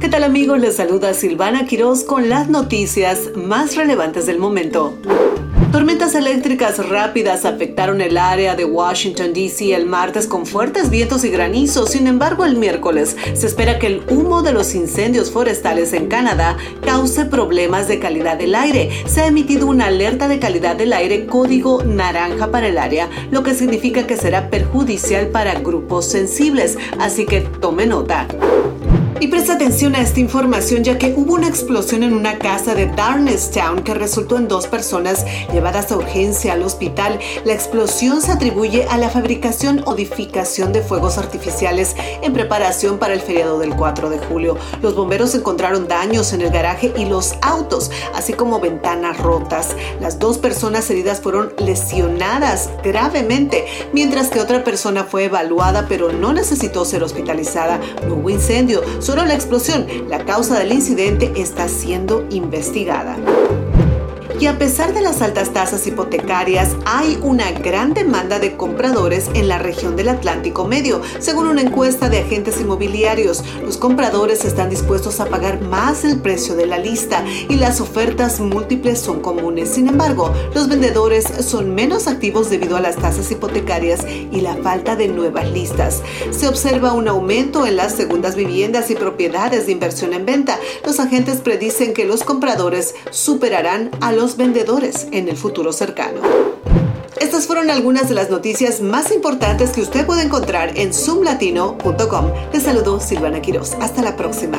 ¿Qué tal amigos? Les saluda Silvana Quiroz con las noticias más relevantes del momento. Tormentas eléctricas rápidas afectaron el área de Washington, D.C. el martes con fuertes vientos y granizos. Sin embargo, el miércoles se espera que el humo de los incendios forestales en Canadá cause problemas de calidad del aire. Se ha emitido una alerta de calidad del aire código naranja para el área, lo que significa que será perjudicial para grupos sensibles. Así que tome nota. Y presta atención a esta información ya que hubo una explosión en una casa de Darnestown que resultó en dos personas llevadas a urgencia al hospital. La explosión se atribuye a la fabricación o edificación de fuegos artificiales en preparación para el feriado del 4 de julio. Los bomberos encontraron daños en el garaje y los autos, así como ventanas rotas. Las dos personas heridas fueron lesionadas gravemente, mientras que otra persona fue evaluada pero no necesitó ser hospitalizada. No hubo incendio Solo la explosión, la causa del incidente, está siendo investigada. Y a pesar de las altas tasas hipotecarias, hay una gran demanda de compradores en la región del Atlántico Medio. Según una encuesta de agentes inmobiliarios, los compradores están dispuestos a pagar más el precio de la lista y las ofertas múltiples son comunes. Sin embargo, los vendedores son menos activos debido a las tasas hipotecarias y la falta de nuevas listas. Se observa un aumento en las segundas viviendas y propiedades de inversión en venta. Los agentes predicen que los compradores superarán a los vendedores en el futuro cercano. Estas fueron algunas de las noticias más importantes que usted puede encontrar en zoomlatino.com. Les saludo Silvana Quiroz. Hasta la próxima.